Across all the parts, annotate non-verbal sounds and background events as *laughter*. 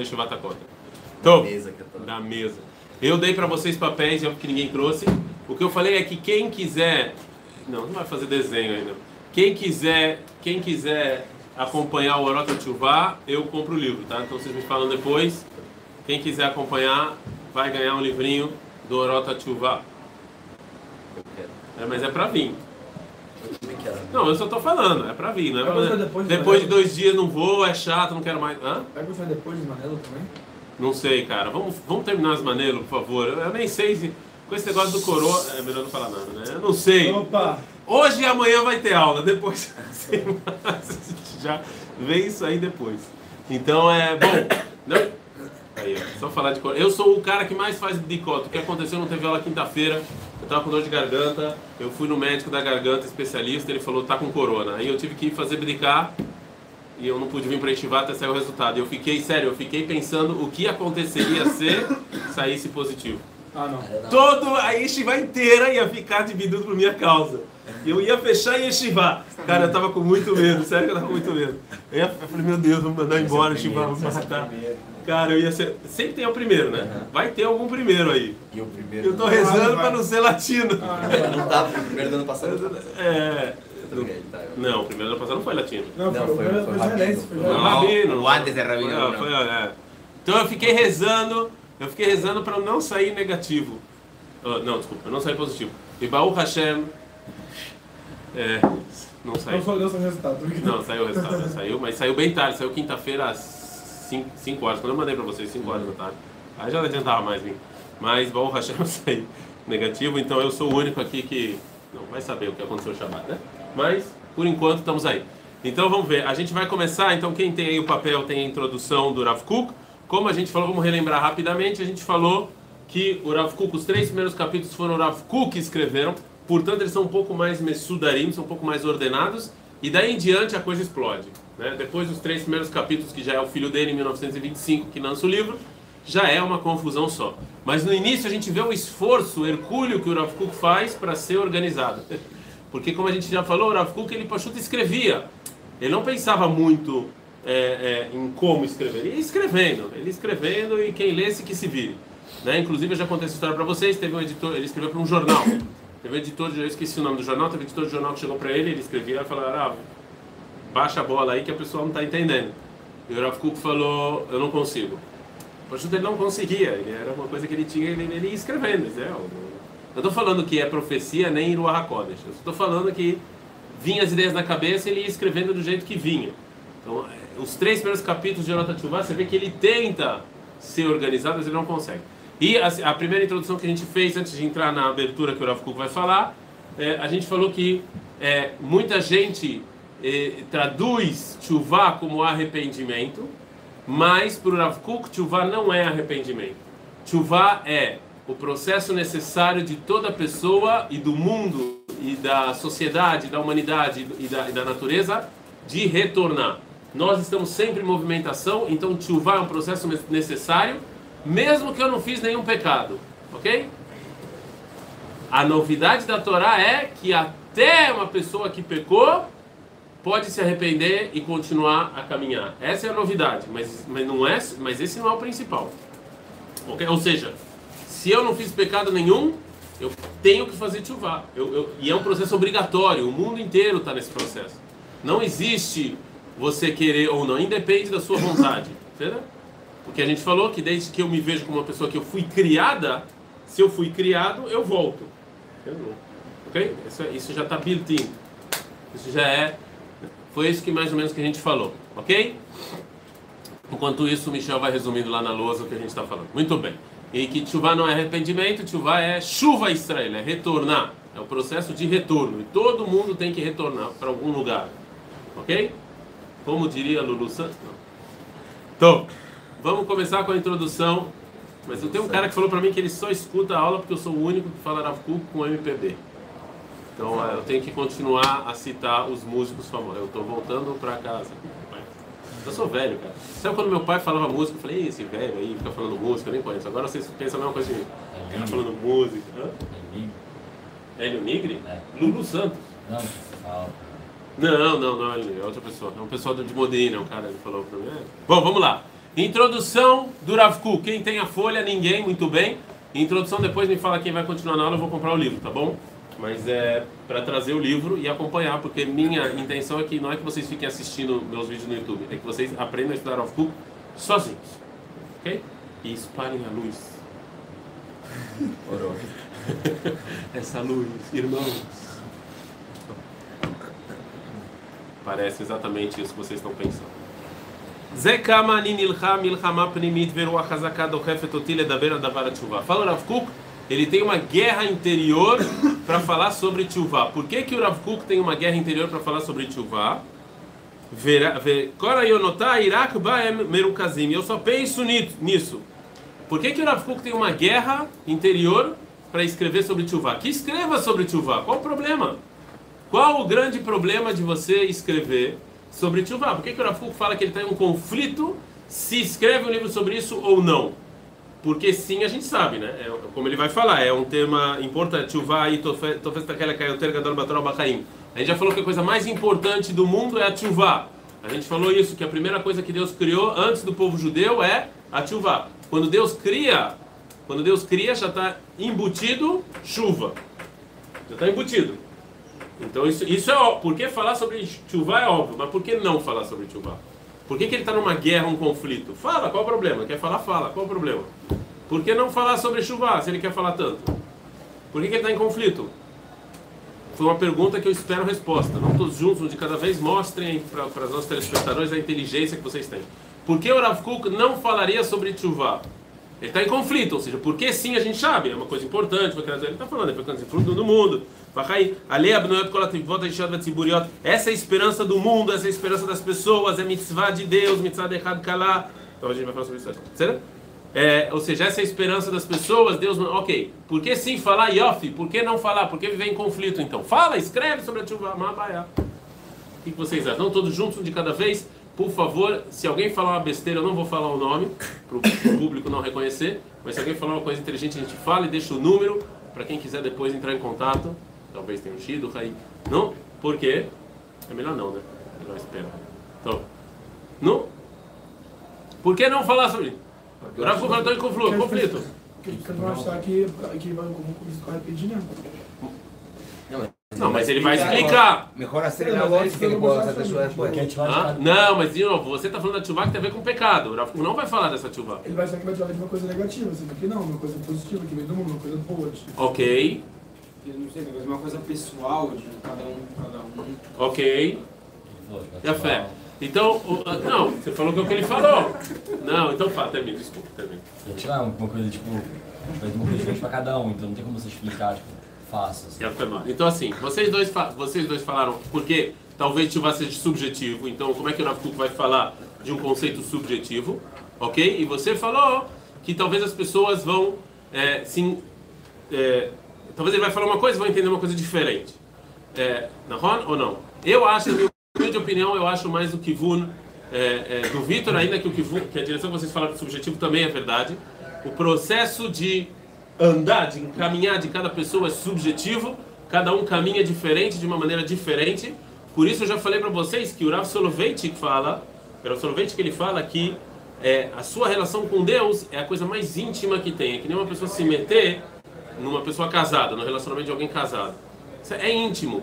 na Shivata Kota. Então, Mesa que eu tô. da mesa. Eu dei para vocês papéis, já que ninguém trouxe. O que eu falei é que quem quiser, não, não vai fazer desenho ainda. Quem quiser, quem quiser acompanhar o Orota Tchuvá, eu compro o livro, tá? Então vocês me falam depois. Quem quiser acompanhar, vai ganhar um livrinho do Orota Tchuvá. É, mas é para vir. Eu também quero. Não, eu só tô falando, é para vir, é Vai pra- gostar depois de depois de Manelo? dois dias não vou, é chato, não quero mais. Hã? Vai gostar depois de Manelo também? Não sei, cara. Vamos, vamos terminar as maneiras, por favor. Eu, eu nem sei se. Com esse negócio do coroa. É melhor não falar nada, né? Eu não sei. Opa! Hoje e amanhã vai ter aula. Depois. *laughs* já vê isso aí depois. Então é. Bom. Não. Aí, ó, só falar de coroa. Eu sou o cara que mais faz bicota. O que aconteceu? Não teve aula quinta-feira. Eu tava com dor de garganta. Eu fui no médico da garganta, especialista. Ele falou: tá com corona. Aí eu tive que ir fazer brincar e eu não pude vir para estivar até sair o resultado. E eu fiquei, sério, eu fiquei pensando o que aconteceria se *laughs* saísse positivo. Ah, não. É. Todo a yeshiva inteira ia ficar dividido por minha causa. Eu ia fechar e yeshiva. Cara, eu tava com muito medo, sério que eu tava com muito medo. Eu, ia, eu falei, meu Deus, vamos mandar embora, yeshiva, vamos matar. Cara, eu ia ser. Sempre tem o primeiro, né? Uhum. Vai ter algum primeiro aí. E o primeiro. Eu tô não- rezando vai. pra não ser latino. Não tava, o primeiro do ano passado. É. Tá. Não, o primeiro ano passado não foi latino. Não, Não, foi, foi- foi, foi foi israelense. rabino. Foi rabino. o antes de rabino, Foi, não. foi, é. Então eu fiquei rezando, eu fiquei rezando para não sair negativo. Ah, não, desculpa, eu não saí positivo. E Baruch Hashem, é, não saiu. Não foi o resultado. Não, saiu o resultado, né? saiu, mas saiu bem tarde, saiu quinta-feira às 5 horas, quando eu mandei para vocês, 5 horas da tarde. Aí já não adiantava mais vir. Mas Baruch Hashem eu saí negativo, então eu sou o único aqui que não vai saber o que aconteceu Shabbat, né? Mas, por enquanto, estamos aí. Então vamos ver, a gente vai começar, então quem tem aí o papel tem a introdução do Rav Kuk. Como a gente falou, vamos relembrar rapidamente, a gente falou que o Rav Kuk, os três primeiros capítulos foram o Rav Kuk que escreveram, portanto eles são um pouco mais mesudarim, são um pouco mais ordenados, e daí em diante a coisa explode. Né? Depois dos três primeiros capítulos, que já é o filho dele, em 1925, que lança o livro, já é uma confusão só. Mas no início a gente vê o esforço hercúleo que o Rav Kuk faz para ser organizado. *laughs* Porque como a gente já falou, o Rav Kuk ele pachuta escrevia. Ele não pensava muito é, é, em como escrever. Ele ia escrevendo, ele ia escrevendo e quem lesse que se vire. Né? Inclusive eu já contei essa história para vocês. Teve um editor, ele escreveu para um jornal. Teve um editor, de- esqueci o nome do jornal. Teve um editor de jornal que chegou para ele, ele escrevia e falou: ah, baixa a bola aí que a pessoa não está entendendo. E o Rav Kuk falou: eu não consigo. O ele não conseguia, ele era uma coisa que ele tinha, ele, ele ia escrevendo. Né? Eu não estou falando que é profecia nem Ruach HaKodesh. Eu estou falando que vinha as ideias na cabeça e ele ia escrevendo do jeito que vinha. Então, eh, os três primeiros capítulos de Jonathan Tshuva, você vê que ele tenta ser organizado, mas ele não consegue. E a, a primeira introdução que a gente fez, antes de entrar na abertura que o Rav Kuk vai falar, eh, a gente falou que eh, muita gente eh, traduz Tshuva como arrependimento, mas para o Rav Kuk, Tshuva não é arrependimento. Tshuva é o processo necessário de toda pessoa e do mundo e da sociedade, da humanidade e da, e da natureza de retornar. Nós estamos sempre em movimentação, então Tshuva é um processo ne- necessário, mesmo que eu não fiz nenhum pecado, ok? A novidade da Torá é que até uma pessoa que pecou pode se arrepender e continuar a caminhar. Essa é a novidade, mas, mas não é, mas esse não é o principal. Ok? Ou seja, se eu não fiz pecado nenhum, eu tenho que fazer chuva. E é um processo obrigatório. O mundo inteiro está nesse processo. Não existe você querer ou não, independe da sua vontade. Entendeu? Porque a gente falou que desde que eu me vejo como uma pessoa que eu fui criada, se eu fui criado, eu volto. Entendeu? Ok? Isso, é- isso já está built-in. Isso já é. Foi isso que mais ou menos que a gente falou. Ok? Enquanto isso, o Michel vai resumindo lá na lousa o que a gente está falando. Muito bem. E que chuva não é arrependimento, chuva é chuva Israel, é retornar. É o processo de retorno. E todo mundo tem que retornar para algum lugar. Ok? Como diria Lulu Santos? Não. Então, vamos começar com a introdução. Mas eu tenho um cara que falou para mim que ele só escuta a aula porque eu sou o único que fala Rav Kuk com MPB. Então eh, eu tenho que continuar a citar os músicos famosos. Eu estou voltando para casa. Eu sou velho, cara. Sabe quando meu pai falava música? Eu falei, "Ih, esse velho aí fica falando música, eu nem conheço. Agora vocês pensam a mesma coisa de mim. Fica falando música. Hã? Hélio Nigri? É. Lulu Santos. Não, não. Não, não, ele é outra pessoa. É um pessoal de Modena, um cara que falou pra mim. É. Bom, vamos lá. Introdução do Rav Kuk. Quem tem a folha? Ninguém, muito bem. Introdução, depois me fala quem vai continuar na aula, eu vou comprar o livro, tá bom? Mas é para trazer o livro e acompanhar, porque minha intenção é que não é que vocês fiquem assistindo meus vídeos no YouTube, é que vocês aprendam a estudar Rav Kuk sozinhos, ok? E espalhem a luz. *laughs* Essa luz, irmãos. Parece exatamente isso que vocês estão pensando. Zé Kama Ninilham Ilhama Pnimit Veruach Hazakado Hefetotile da Beira da Vara Tshuva. Fala o Rav Kuk, ele tem uma guerra interior para falar sobre Tshuva. Por que, que o Rav Kuk tem uma guerra interior para falar sobre Tshuva? Kora Irak Baem Merukazim. Eu só penso nisso. Por que, que o Rav Kuk tem uma guerra interior para escrever sobre Tshuva? Que escreva sobre Tshuva. Qual o problema? Qual o grande problema de você escrever sobre Tchuvá. Por que, que o Rafuco fala que ele tem um conflito se escreve um livro sobre isso ou não? Porque sim, a gente sabe, né? É, como ele vai falar, é um tema importante. Tchuvá e Tofes Takela Kayoter Gadol Batorol Bachaim. A gente já falou que a coisa mais importante do mundo é a Tchuvá. A gente falou isso, que a primeira coisa que Deus criou antes do povo judeu é a Tchuvá. Quando Deus cria, quando Deus cria, já está embutido chuva. Já está embutido. Então isso, isso é óbvio. Por que falar sobre chuva é óbvio, mas por que não falar sobre chuva? Por que, que ele está numa guerra, um conflito? Fala, qual o problema? Quer falar? Fala, qual o problema? Por que não falar sobre chuva se ele quer falar tanto? Por que, que ele está em conflito? Foi uma pergunta que eu espero resposta. Não todos juntos, de cada vez mostrem para os nossos telespectadores a inteligência que vocês têm. Por que o Rav Kuk não falaria sobre chuva? Ele está em conflito, ou seja, porque sim a gente sabe, é uma coisa importante, ele está falando, é foi fruto do mundo, essa é a esperança do mundo, essa é a esperança das pessoas, é mitzvah de Deus, mitzvah de Echad Kalá. Então a gente vai falar sobre isso? É, ou seja, essa é a esperança das pessoas, Deus. Ok, por que sim falar Yofi? Por que não falar? Por que viver em conflito então? Fala, escreve sobre a Tshuva Mabaya. O que vocês acham? Todos juntos de cada vez? Por favor, se alguém falar uma besteira, eu não vou falar o nome, para o público não reconhecer, mas se alguém falar uma coisa inteligente, a gente fala e deixa o número para quem quiser depois entrar em contato. Talvez tenha um Shido, aí. Não? Por quê? É melhor não, né? Melhor esperar. Então, não? Por que não falar sobre isso? O Rafa falou em conflito. conflito. Porque não achar que, que vai repetir, né? Não, mas ele vai explicar. Mejor hacer el antes que ele hacer depois. Ah, não, mas de novo, você está falando da chuva que tem a ver com pecado. O Rafa não vai falar dessa chuva. Ele vai achar que vai falar de uma coisa negativa, assim, que não, uma coisa positiva, que vem do mundo, uma coisa boa. Tipo. Ok. Eu não sei, talvez uma coisa pessoal de cada um, cada um. Ok. E a fé? Então, o, ah, não, você falou que é o que ele falou. Não, então fala, termina, desculpa, termina. Tirar uma coisa, tipo, uma coisa diferente pra cada um, então não tem como você explicar, tipo, fácil. Assim. Então, assim, vocês dois, vocês dois falaram, porque talvez Tivá seja subjetivo, então como é que o Rav vai falar de um conceito subjetivo, ok? E você falou que talvez as pessoas vão é, se é, Talvez ele vai falar uma coisa e vai entender uma coisa diferente. É, Nahon ou não? Eu acho, na minha opinião, eu acho mais o Kivun é, é, do Vitor, ainda que o Kivun, que a direção que vocês falaram subjetivo também é verdade. O processo de andar, de caminhar de cada pessoa é subjetivo, cada um caminha diferente, de uma maneira diferente. Por isso eu já falei para vocês que o Rav Soloveitchik fala, o Rav Soloveitchik ele fala que é, a sua relação com Deus é a coisa mais íntima que tem. É que nem uma pessoa se meter numa pessoa casada, no relacionamento de alguém casado. Isso é íntimo.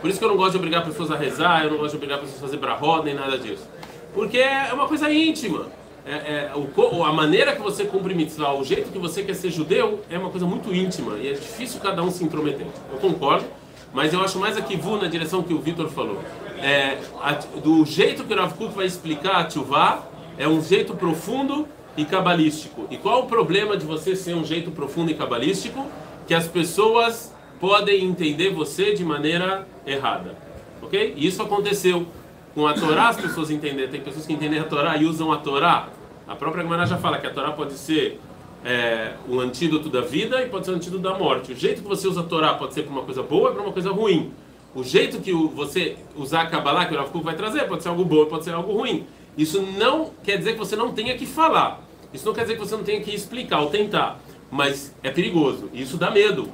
Por isso que eu não gosto de obrigar pessoas a rezar, eu não gosto de obrigar pessoas a fazer brahó, nem nada disso. Porque é uma coisa íntima. É, é, o, a maneira que você cumpre mitzvah, o jeito que você quer ser judeu, é uma coisa muito íntima e é difícil cada um se intrometer. Eu concordo, mas eu acho mais aqui vu na direção que o Vitor falou. É, a, do jeito que o Rav Kuk vai explicar a Tchuvah, é um jeito profundo e cabalístico. E qual o problema de você ser um jeito profundo e cabalístico? Que as pessoas podem entender você de maneira errada. Ok? E isso aconteceu com a Torá, as pessoas entendem. Tem pessoas que entendem a Torá e usam a Torá. A própria Gemara já fala que a Torá pode ser é, um antídoto da vida e pode ser um antídoto da morte. O jeito que você usa a Torá pode ser para uma coisa boa e para uma coisa ruim. O jeito que você usar a Kabbalah, que o Rav vai trazer, pode ser algo bom pode ser algo ruim. Isso não quer dizer que você não tenha que falar. Isso não quer dizer que você não tenha que explicar ou tentar, mas é perigoso. Isso dá medo.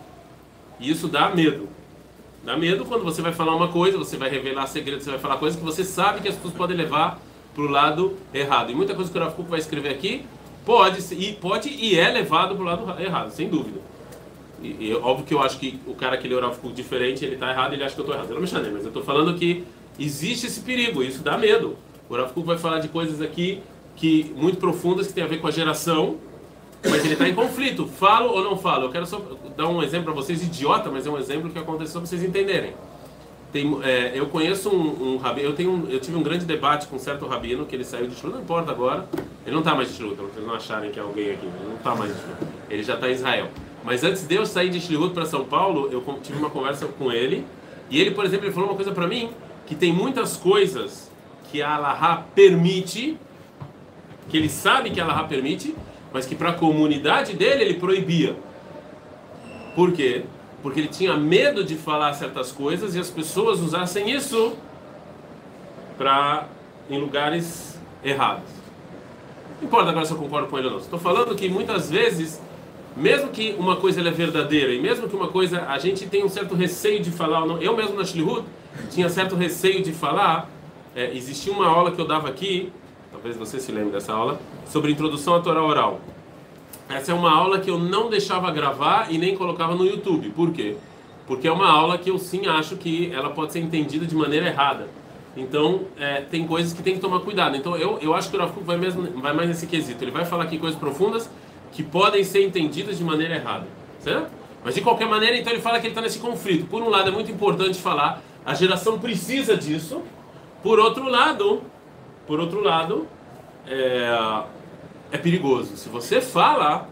Isso dá medo. Dá medo quando você vai falar uma coisa, você vai revelar segredos, você vai falar coisas que você sabe que as pessoas podem levar para o lado errado. E muita coisa que o Rav vai escrever aqui pode e pode e é levado para o lado errado, sem dúvida. E, e, óbvio que eu acho que o cara que lê o Rav diferente, ele está errado, ele acha que eu estou errado. Eu não me chamei, mas eu estou falando que existe esse perigo, isso dá medo. O Rav vai falar de coisas aqui que muito profundas que tem a ver com a geração, mas ele está em conflito. Falo ou não falo? Eu quero só dar um exemplo para vocês, idiota, mas é um exemplo que aconteceu para vocês entenderem. Tem, é, eu conheço um, um rabino, eu, tenho um, eu tive um grande debate com um certo rabino, que ele saiu de Shlu, não importa agora, ele não está mais de Shlu, para vocês não acharem que é alguém aqui, ele não está mais de ele já está em Israel. Mas antes de eu sair de Shlu para São Paulo, eu tive uma conversa com ele, e ele, por exemplo, ele falou uma coisa para mim, que tem muitas coisas que a Allahá permite, que ele sabe que a Allahá permite, mas que para a comunidade dele ele proibia. Por quê? porque ele tinha medo de falar certas coisas e as pessoas usassem isso para em lugares errados. Não importa agora se eu concordo com ele ou não. Estou falando que muitas vezes, mesmo que uma coisa é verdadeira e mesmo que uma coisa a gente tem um certo receio de falar, eu mesmo na Shlihut tinha certo receio de falar. É, existia uma aula que eu dava aqui, talvez você se lembre dessa aula, sobre introdução à Torá oral. Essa é uma aula que eu não deixava gravar e nem colocava no YouTube. Por quê? Porque é uma aula que eu sim acho que ela pode ser entendida de maneira errada. Então, é, tem coisas que tem que tomar cuidado. Então, eu, eu acho que o Rav vai, mesmo, vai mais nesse quesito. Ele vai falar aqui coisas profundas que podem ser entendidas de maneira errada. Certo? Mas, de qualquer maneira, então ele fala que ele está nesse conflito. Por um lado, é muito importante falar, a geração precisa disso. Por outro lado, por outro lado, é, é perigoso. Se você fala,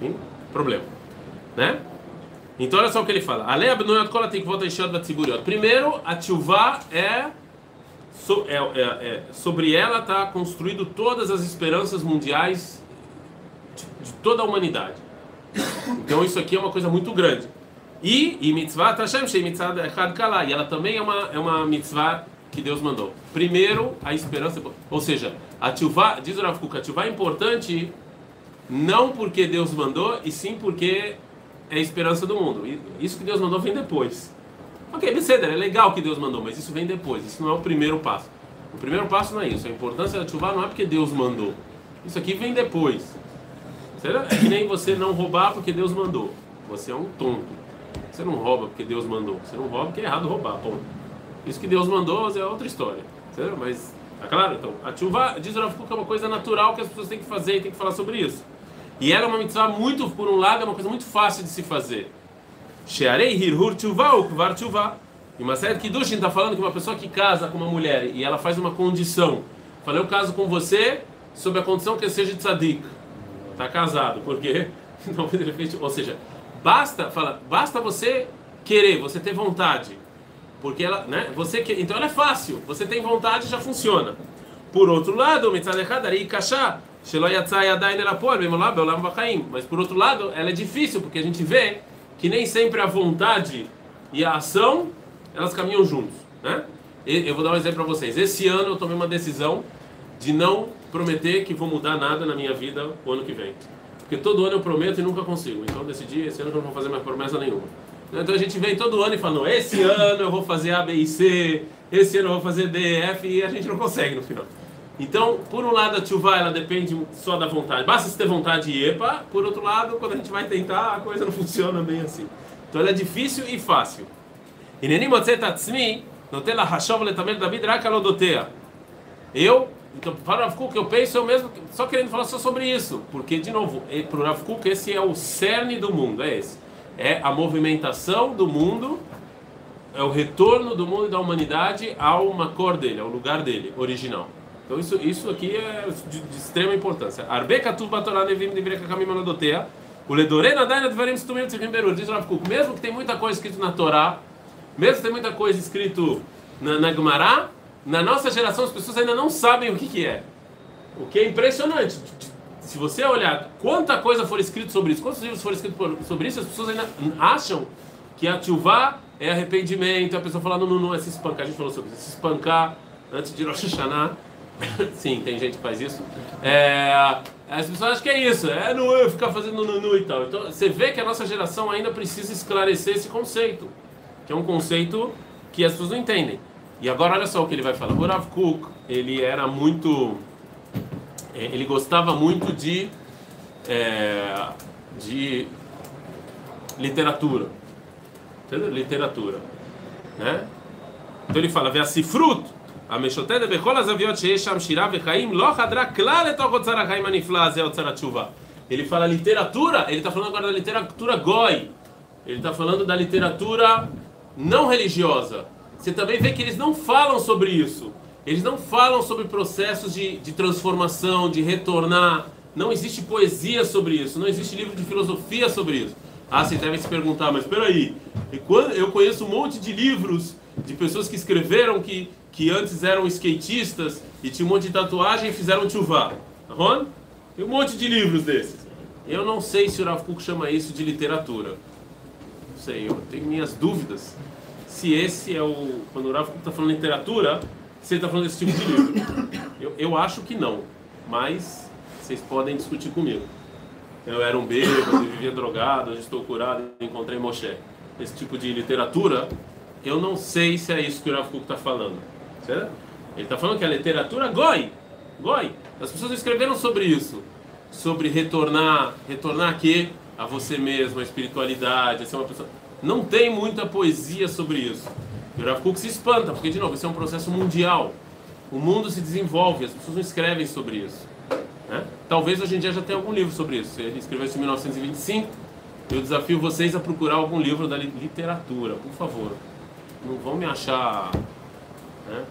tem problema, né? Então olha só o que ele fala. A lei abnoyat kol atikvot aishot batziburiot. Primeiro, a tchuvá é, so, é, é, é, sobre ela está construído todas as esperanças mundiais de, de, toda a humanidade. Então isso aqui é uma coisa muito grande. E, e mitzvah tashem shei mitzvah echad kala. E ela também é uma, é uma mitzvah que Deus mandou. Primeiro, a esperança, ou seja, a tchuvá, diz o Rav Kuk, a tchuvá é importante não porque Deus mandou, e sim porque é a esperança do mundo. Isso que Deus mandou vem depois. Ok, Beceder, é legal que Deus mandou, mas isso vem depois. Isso não é o primeiro passo. O primeiro passo não é isso. A importância da chuva não é porque Deus mandou. Isso aqui vem depois. É que nem você não roubar porque Deus mandou. Você é um tonto. Você não rouba porque Deus mandou. Você não rouba porque é errado roubar. Ponto. Isso que Deus mandou é outra história. Certo? Mas, tá claro? Então, a chuva, diz que é uma coisa natural que as pessoas têm que fazer e têm que falar sobre isso. E ela é uma mitzvah muito, por um lado, é uma coisa muito fácil de se fazer. Shearei hirhur chuva ukvar chuva. E uma série que Dushin está falando que uma pessoa que casa com uma mulher e ela faz uma condição. Falei, eu caso com você sob a condição que seja tzadik. Está casado, por quê? *laughs* Ou seja, basta, fala, basta você querer, você ter vontade. Porque ela, né? Você que, então ela é fácil. Você tem vontade, já funciona. Por outro lado. Mas por outro lado, ela é difícil porque a gente vê que nem sempre a vontade e a ação elas caminham juntos, né? Eu vou dar um exemplo para vocês. Esse ano eu tomei uma decisão de não prometer que vou mudar nada na minha vida o ano que vem. Porque todo ano eu prometo e nunca consigo. Então eu decidi, esse ano eu não vou fazer mais promessa nenhuma. Então a gente vem todo ano e fala, não, esse ano eu vou fazer A, B e C, esse ano eu vou fazer D, F, e a gente não consegue no final. Então, por um lado, a chuva ela depende só da vontade. Basta você ter vontade e epa. Por outro lado, quando a gente vai tentar, a coisa não *laughs* funciona bem assim. Então, ela é difícil e fácil. Eu, então, para o Rav Kuk, eu penso eu mesmo, só querendo falar só sobre isso. Porque, de novo, para o Rav esse é o cerne do mundo, é esse é a movimentação do mundo, é o retorno do mundo e da humanidade ao uma cor dele, ao lugar dele, original. Então isso, isso aqui é de, de extrema importância. Arbeka tu batorá nevim de breca caminho dotea. O ledorena daina deverim stumim tzivim berur. Diz Rav Kuk, mesmo que tem muita coisa escrita na Torá, mesmo que tem muita coisa escrito na, na Gemara, na nossa geração as pessoas ainda não sabem o que, que é. O que é impressionante se você olhar quanta coisa for escrito sobre isso, quantos livros foram escritos sobre isso, as pessoas ainda acham que a tchuvá é arrependimento, a pessoa fala, não, não, não, é se espancar, a gente falou sobre isso, se espancar antes de Rosh Hashanah, *laughs* sim, tem gente que faz isso, é, as pessoas acham que é isso, é não é ficar fazendo nunu e tal, então você vê que a nossa geração ainda precisa esclarecer esse conceito, que é um conceito que as pessoas não entendem. E agora olha só o que ele vai falar. O Rav Kuk, ele era muito, é, ele gostava muito de, é, de literatura. Entendeu? Literatura. Né? Então ele fala, Veasifrut, a Meshotede Ele fala literatura, ele está falando agora da literatura goi. Ele está falando da literatura não religiosa. Você também vê que eles não falam sobre isso. Eles não falam sobre processos de, de transformação, de retornar. Não existe poesia sobre isso. Não existe livro de filosofia sobre isso. Ah, vocês devem se perguntar, mas espera aí. Eu conheço um monte de livros de pessoas que escreveram que, que antes eram skatistas e tinham um monte de tatuagem e fizeram chuvá. Bom? Tem um monte de livros desses. Eu não sei se o Rav chama isso de literatura. Não sei, eu tenho minhas dúvidas se esse é o. Quando o Rav está falando literatura, se ele está falando desse tipo de livro. Eu, eu acho que não, mas vocês podem discutir comigo. Eu era um bêbado, vivia drogado, hoje estou curado, encontrei Moshe. Esse tipo de literatura, eu não sei se é isso que o Rav Kuk está falando. Certo? Ele está falando que a literatura goi. Goi. As pessoas escreveram sobre isso sobre retornar, retornar aqui a você mesmo, a espiritualidade, a ser uma pessoa. Não tem muita poesia sobre isso. E o Rav Kuk se espanta, porque, de novo, isso é um processo mundial. O mundo se desenvolve, as pessoas não escrevem sobre isso. Né? Talvez hoje em dia já tenha algum livro sobre isso. Ele escreveu isso em 1925. Eu desafio vocês a procurar algum livro da literatura, por favor. Não vão me achar. Né?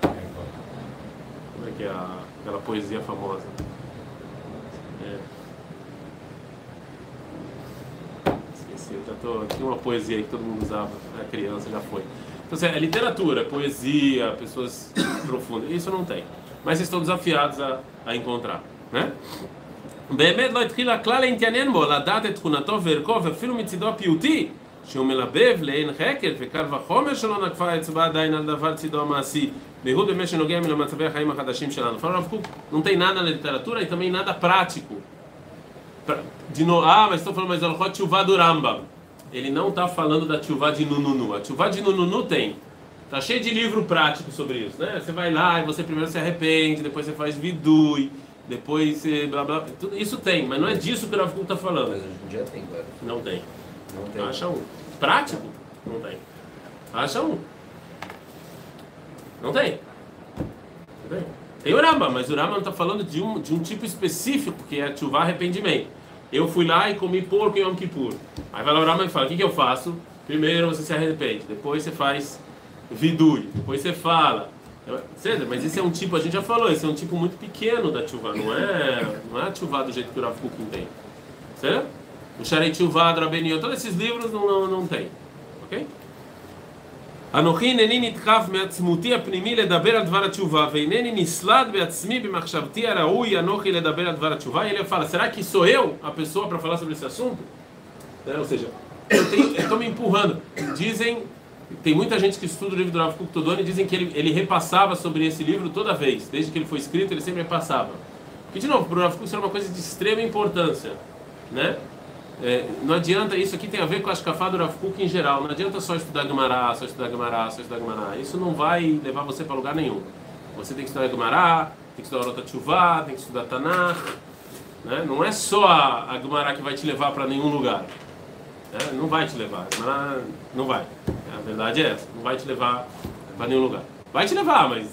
Como é que é a, aquela poesia famosa? eu já tô, tinha uma poesia que todo mundo usava, era criança, já foi. Então, assim, é literatura, poesia, pessoas *coughs* profundas, isso não tem. Mas vocês estão desafiados a, a encontrar, né? באמת לא התחיל הכלל להתעניין בו, לדעת את תכונתו וערכו, ואפילו מצידו הפיוטי, שהוא מלבב לעין חקר, וקל וחומר שלא נקפה אצבע עדיין על דבר צידו המעשי, בייחוד במה שנוגע למצבי החיים החדשים שלנו. Fala Rav Kuk, não tem nada na literatura e também nada prático. De no... Ah, mas estou falando, mas Alchot Tchuvá do Rambam. Ele não está falando da Tchuvá de Nununu. A Tchuvá de Nununu tem. Tá cheio de livro prático sobre isso, né? Você vai lá e você primeiro se arrepende, depois você faz vidui, depois você blá blá. Tudo isso tem, mas não é disso que o Rav está falando. Mas hoje em dia tem, cara. Não tem. Não tem. Acha um. Prático? Não tem. Acha um. Não tem. Não tem. Tem o Rama, mas o Rama não está falando de um, de um tipo específico, que é chuva arrependimento. Eu fui lá e comi porco em Yom Kippur. Aí vai lá o Rama e fala, o que, que eu faço? Primeiro você se arrepende, depois você faz vidui, depois você fala. Certo? Mas esse é um tipo, a gente já falou, esse é um tipo muito pequeno da chuva, não é, não é chuva do jeito que o Rav Kuk tem. Certo? O Sharei Chuva, Drabenio, todos esses livros não, não, não tem. Ok? אנוכי אינני נדחף מעצמותי הפנימי לדבר על דבר התשובה ואינני נסלד בעצמי במחשבתי הראוי אנוכי לדבר על דבר התשובה e ele fala, será que sou eu a pessoa para falar sobre esse assunto? Né? Ou seja, eu estou me empurrando. Dizem, tem muita gente que estuda o livro do Rav Kuk Todoni e dizem que ele, ele repassava sobre esse livro toda vez, desde que ele foi escrito ele sempre repassava. E de novo, para o Rav Kuk isso era uma coisa de extrema importância, né? É, não adianta, isso aqui tem a ver com a Ashkafá do Kuk em geral. Não adianta só estudar Gemara, só estudar Gemara, só estudar Gemara. Isso não vai levar você para lugar nenhum. Você tem que estudar Gemara, tem que estudar Rota Tshuva, tem que estudar Tanakh. Né? Não é só a, a que vai te levar para nenhum lugar. Né? Não vai te levar. Não vai. A verdade é essa. Não vai te levar para nenhum lugar. Vai te levar, mas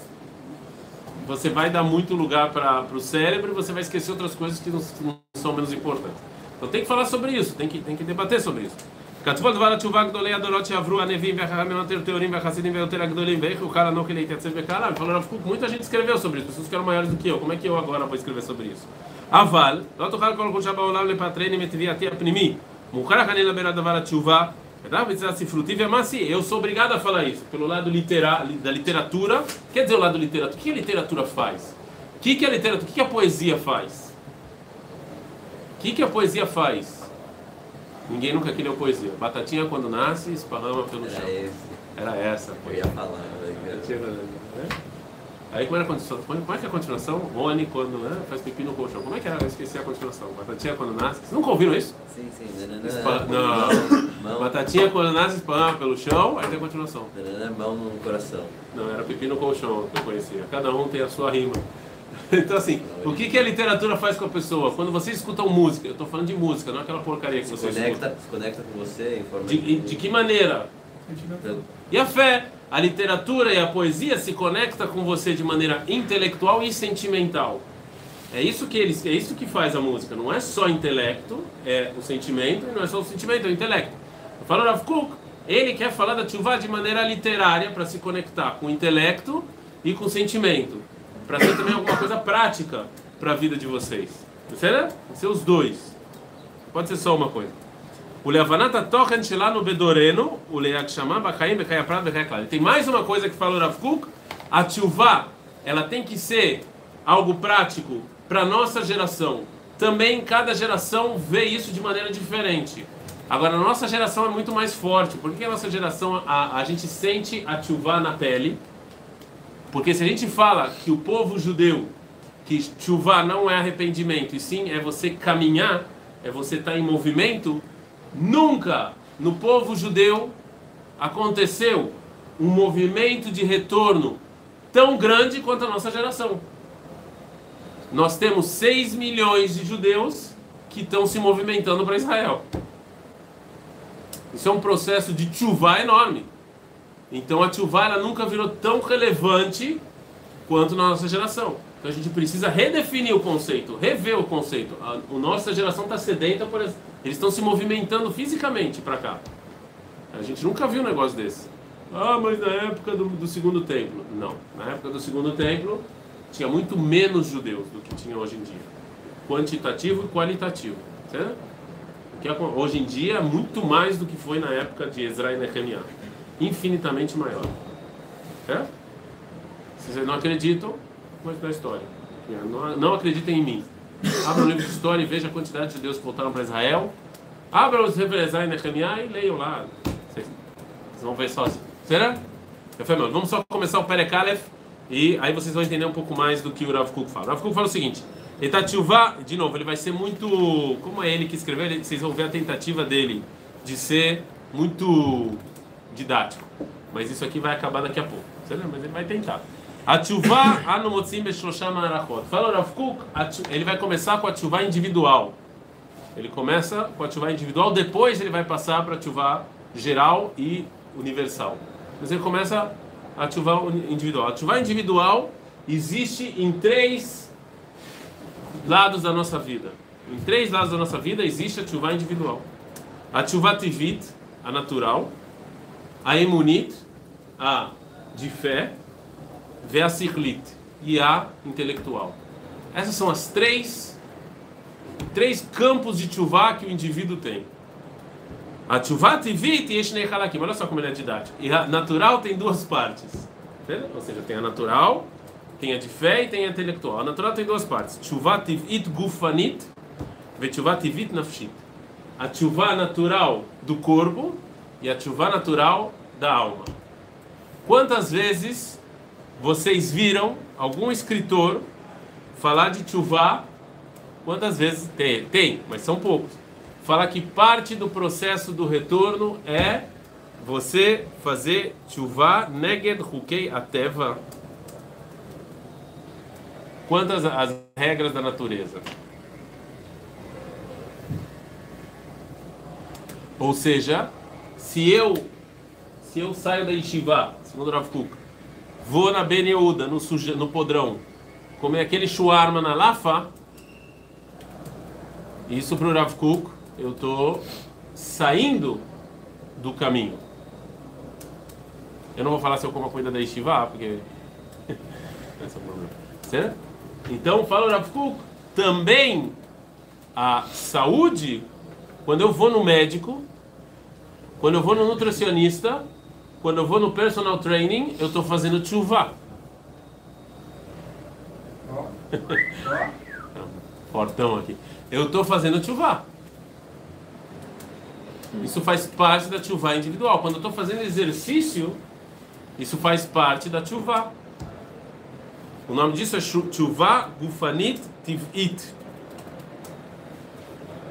você vai dar muito lugar para o cérebro e você vai esquecer outras coisas que não, que não são menos importantes. Então tem que falar sobre isso, tem que, tem que debater sobre isso. כתבו דבר התשובה גדולי הדורות שעברו הנביאים והחכמים יותר טהורים והחסידים ויותר הגדולים ואיך יוכל אנוכי להתייצב בקהלם. falou Rav Kuk, muita gente escreveu sobre isso, pessoas que eram maiores do que eu, como é que eu agora vou escrever sobre isso? אבל, לא תוכל כל חולשה בעולם לפטרני מתביעתי הפנימי. מוכרח אני לדבר על דבר התשובה, ודאי בצד ספרותי ומעשי. Eu sou obrigado a falar isso, pelo lado litera, da literatura. Quer dizer o lado literatura, o que a literatura faz? O que, que a literatura, o que a poesia faz? O que, que a poesia faz? Ninguém nunca queria poesia. Batatinha quando nasce, esparrama pelo chão. Era esse. Era essa a Eu poesia. ia falar, né? Né? Aí como era a continuação? Como é que é a continuação? Rony quando né, faz pipi no colchão. Como é que era isso? esqueci a continuação. Batatinha quando nasce. Vocês nunca ouviram isso? Sim, sim. Espa- mão, mão, Batatinha quando nasce, espalha pelo chão, aí tem a continuação. mão no coração. Não, era pepino colchão que eu conhecia. Cada um tem a sua rima. *laughs* Então, assim, o que, que a literatura faz com a pessoa? Quando você escuta uma música, eu estou falando de música, não aquela porcaria que Se você escuta. conecta, se conecta com você em forma De, e de que maneira? E a fé? A literatura e a poesia se conecta com você de maneira intelectual e sentimental. É isso que eles, é isso que faz a música. Não é só intelecto, é o sentimento, e não é só o sentimento, é o intelecto. Eu falo Rav Kuk, ele quer falar da chuva de maneira literária para se conectar com o intelecto e com o sentimento, para ser também alguma coisa prática para a vida de vocês. Será? Ser os dois. Pode ser só uma coisa. O Levanata Tochen Shelano Bedoreno, o Leakshama Bakaim Bekaya Prat Bekaya Klal. Tem mais uma coisa que fala o Rav Kuk, a Tchuvá, ela tem que ser algo prático para nossa geração. Também cada geração vê isso de maneira diferente. Agora, a nossa geração é muito mais forte. Por que a nossa geração, a, a gente sente a Tchuvá na pele? Porque se a gente fala que o povo judeu, que Tchuvá não é arrependimento, e sim é você caminhar, é você estar em movimento, nunca no povo judeu aconteceu um movimento de retorno tão grande quanto a nossa geração. Nós temos 6 milhões de judeus que estão se movimentando para Israel. Isso é um processo de tchuvá enorme. Então a tchuvá ela nunca virou tão relevante quanto na nossa geração. Então a gente precisa redefinir o conceito, rever o conceito. A, a nossa geração está sedenta, por eles estão se movimentando fisicamente para cá. A gente nunca viu um negócio desse. Ah, mas na época do, do segundo templo. Não, na época do segundo templo tinha muito menos judeus do que tinha hoje em dia. Quantitativo e qualitativo. Certo? Que acon- hoje em dia é muito mais do que foi na época de Ezra e Nehemiah. Infinitamente maior. Certo? Se vocês não acreditam, conte da história. Não, não acreditem em mim. Abra o livro de história e veja a quantidade de judeus que voltaram para Israel. Abra os Revezai e Nehemiah e leiam lá. Vocês, vocês vão ver sozinhos. Será? Efemel, Vamos só começar o Perekalef e aí vocês vão entender um pouco mais do que o Rav Kuk fala. O Rav Kuk fala o seguinte: Etatiuvá, de novo, ele vai ser muito. Como é ele que escreveu, vocês vão ver a tentativa dele de ser muito didático. Mas isso aqui vai acabar daqui a pouco. Mas ele vai tentar. Atchuvá *coughs* anomotzim beshlosha marachot. Fala Rav Kuk, a ele vai começar com a tchuvá individual. Ele começa com a tchuvá individual, depois ele vai passar para a tchuvá geral e universal. Mas ele começa a uni- individual. A tchuvá individual existe em três lados da nossa vida. Em três lados da nossa vida existe a tchuvá individual. A tchuvá tivit, a natural. A emunit, a de fé. Ve a siklit, e a intelectual. Essas são as três três campos de tchuvá que o indivíduo tem. A tchuvá tivit e eshnei halakim. Olha só como ele é didático. E a natural tem duas partes. Ou seja, tem a natural, tem a de fé e tem a intelectual. A natural tem duas partes. Tchuvá tivit gufanit ve tchuvá tivit nafshit. A tchuvá natural do corpo e a tchuvá natural da alma. Quantas vezes vocês viram algum escritor falar de tchuvá Quantas vezes tem? Tem, mas são poucos. Fala que parte do processo do retorno é você fazer chuvá neged hukei ateva. Quantas as regras da natureza? Ou seja, se eu se eu saio da Yeshiva, segundo Rav Kuk, vou na Ben Yehuda, no, suja, no podrão, comer aquele shawarma na lafa, isso para o Rav Kuk, eu estou saindo do caminho. Eu não vou falar se eu como a comida da Yeshiva, porque. *laughs* Esse é o problema. Certo? Então, fala o Rav Kuk, também a saúde, quando eu vou no médico, quando eu vou no nutricionista, quando eu vou no personal training, eu estou fazendo chuva. *laughs* Fortão aqui. Eu estou fazendo chuva. Isso faz parte da chuva individual. Quando eu estou fazendo exercício, isso faz parte da chuva. O nome disso é chuva gufanit tivit.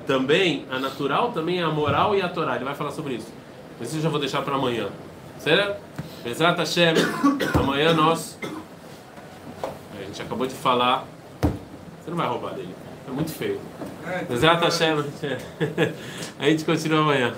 também, a natural também a moral e a Torá. Ele vai falar sobre isso. Mas isso eu já vou deixar para amanhã. Certo? Bezrat Hashem, amanhã nós. A gente acabou de falar. Você não vai roubar dele. É muito feio. Bezrat Hashem. *laughs* A gente continua amanhã.